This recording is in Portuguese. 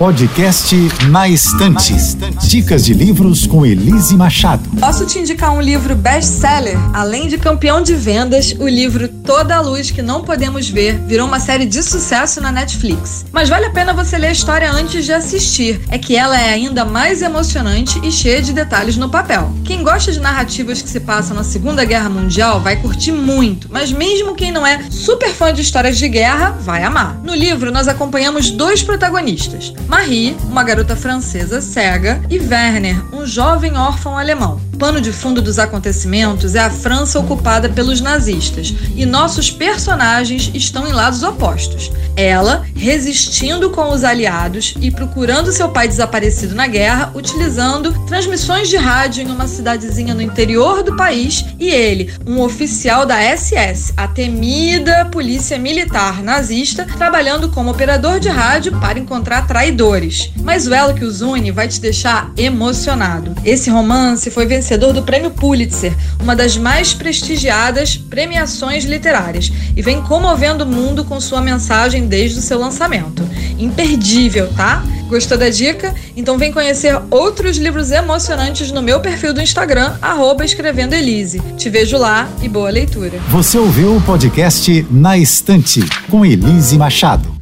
Podcast Na Estante. Dicas de livros com Elise Machado. Posso te indicar um livro best-seller? Além de campeão de vendas, o livro Toda a Luz que Não Podemos Ver virou uma série de sucesso na Netflix. Mas vale a pena você ler a história antes de assistir. É que ela é ainda mais emocionante e cheia de detalhes no papel. Quem gosta de narrativas que se passam na Segunda Guerra Mundial vai curtir muito, mas mesmo quem não é super fã de histórias de guerra vai amar. No livro, nós acompanhamos dois protagonistas. Marie, uma garota francesa cega, e Werner, um jovem órfão alemão. Pano de fundo dos acontecimentos é a França ocupada pelos nazistas e nossos personagens estão em lados opostos. Ela resistindo com os aliados e procurando seu pai desaparecido na guerra, utilizando transmissões de rádio em uma cidadezinha no interior do país, e ele, um oficial da SS, a temida polícia militar nazista, trabalhando como operador de rádio para encontrar traidores. Mas o elo que os une vai te deixar emocionado. Esse romance foi vencedor do Prêmio Pulitzer, uma das mais prestigiadas premiações literárias, e vem comovendo o mundo com sua mensagem desde o seu lançamento. Imperdível, tá? Gostou da dica? Então vem conhecer outros livros emocionantes no meu perfil do Instagram, arroba escrevendo Elise. Te vejo lá e boa leitura. Você ouviu o podcast Na Estante com Elise Machado.